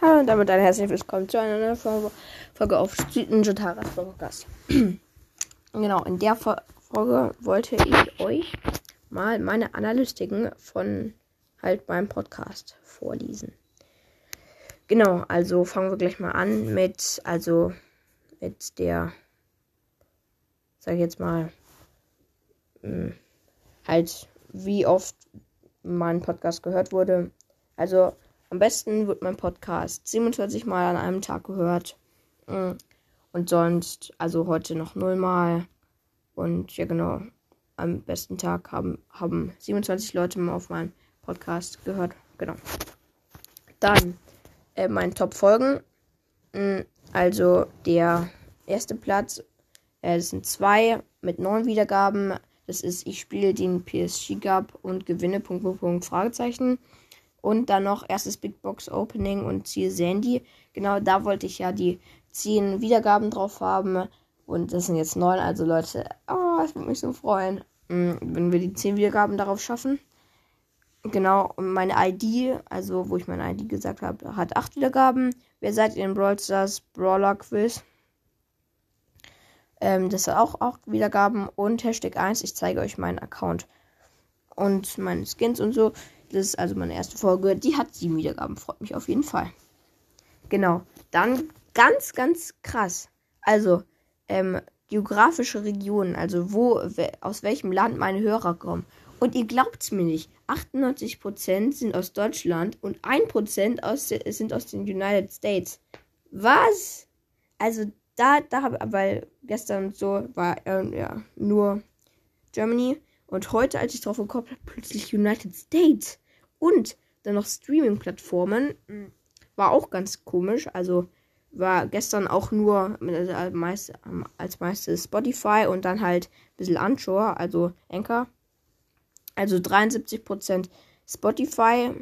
Hallo und damit ein herzlich willkommen zu einer neuen Folge, Folge auf Ninja Taras Podcast. genau, in der Folge wollte ich euch mal meine Analystiken von halt meinem Podcast vorlesen. Genau, also fangen wir gleich mal an mit, also mit der, sag ich jetzt mal, mh, hm, halt wie oft mein Podcast gehört wurde. Also am besten wird mein Podcast 27 Mal an einem Tag gehört. Mm. Und sonst, also heute noch 0 Mal. Und ja, genau. Am besten Tag haben, haben 27 Leute mal auf meinen Podcast gehört. Genau. Dann äh, meine Top-Folgen. Mm, also der erste Platz. Äh, sind zwei mit neun Wiedergaben. Das ist, ich spiele den PSG Cup und gewinne. Punkt, Punkt, Punkt, Fragezeichen. Und dann noch erstes Big Box Opening und Ziel Sandy. Genau da wollte ich ja die 10 Wiedergaben drauf haben. Und das sind jetzt 9. Also Leute, oh, es würde mich so freuen, mm, wenn wir die 10 Wiedergaben darauf schaffen. Genau, und meine ID, also wo ich meine ID gesagt habe, hat 8 Wiedergaben. Wer seid ihr in Brawl Stars Brawler Quiz? Ähm, das hat auch 8 Wiedergaben. Und Hashtag 1, ich zeige euch meinen Account. Und meine Skins und so. Das ist also meine erste Folge. Die hat sieben Wiedergaben. Freut mich auf jeden Fall. Genau. Dann ganz, ganz krass. Also, ähm, geografische Regionen. Also, wo, aus welchem Land meine Hörer kommen. Und ihr glaubt es mir nicht. 98% sind aus Deutschland und 1% aus, sind aus den United States. Was? Also, da, da habe weil gestern so war äh, ja nur Germany. Und heute, als ich drauf gekommen habe, plötzlich United States und dann noch Streaming-Plattformen. War auch ganz komisch. Also war gestern auch nur als, meist, als meistes Spotify und dann halt ein bisschen Anchor, also Anchor. Also 73% Spotify,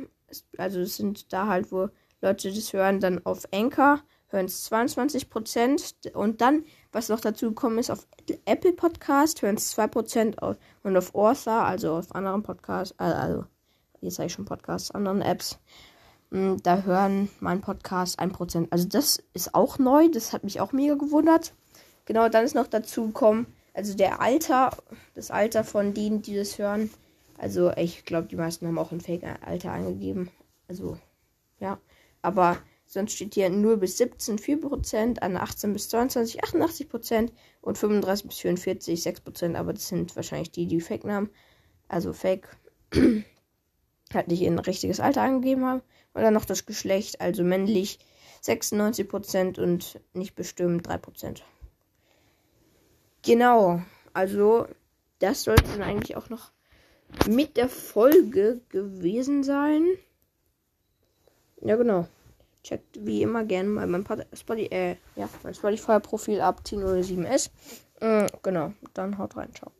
also sind da halt, wo Leute das hören, dann auf Anchor hören es 22% und dann was noch dazu gekommen ist, auf Apple Podcast hören es 2% und auf Author, also auf anderen Podcasts, äh, also jetzt sage ich schon Podcasts, anderen Apps, hm, da hören mein Podcast 1%. Also das ist auch neu, das hat mich auch mega gewundert. Genau, dann ist noch dazu gekommen, also der Alter, das Alter von denen, die das hören. Also ich glaube, die meisten haben auch ein Fake-Alter angegeben. Also, ja. Aber Sonst steht hier 0 bis 17 4%, an 18 bis 22 88% und 35 bis 44 6%. Aber das sind wahrscheinlich die, die Fake-Namen. Also Fake. halt nicht ein richtiges Alter angegeben haben. Und dann noch das Geschlecht, also männlich 96% und nicht bestimmt 3%. Genau. Also, das sollte dann eigentlich auch noch mit der Folge gewesen sein. Ja, genau. Checkt wie immer gerne mal mein Spotify, äh, ja, mein Spotify-Profil ab, T07S. Äh, genau, dann haut rein, ciao.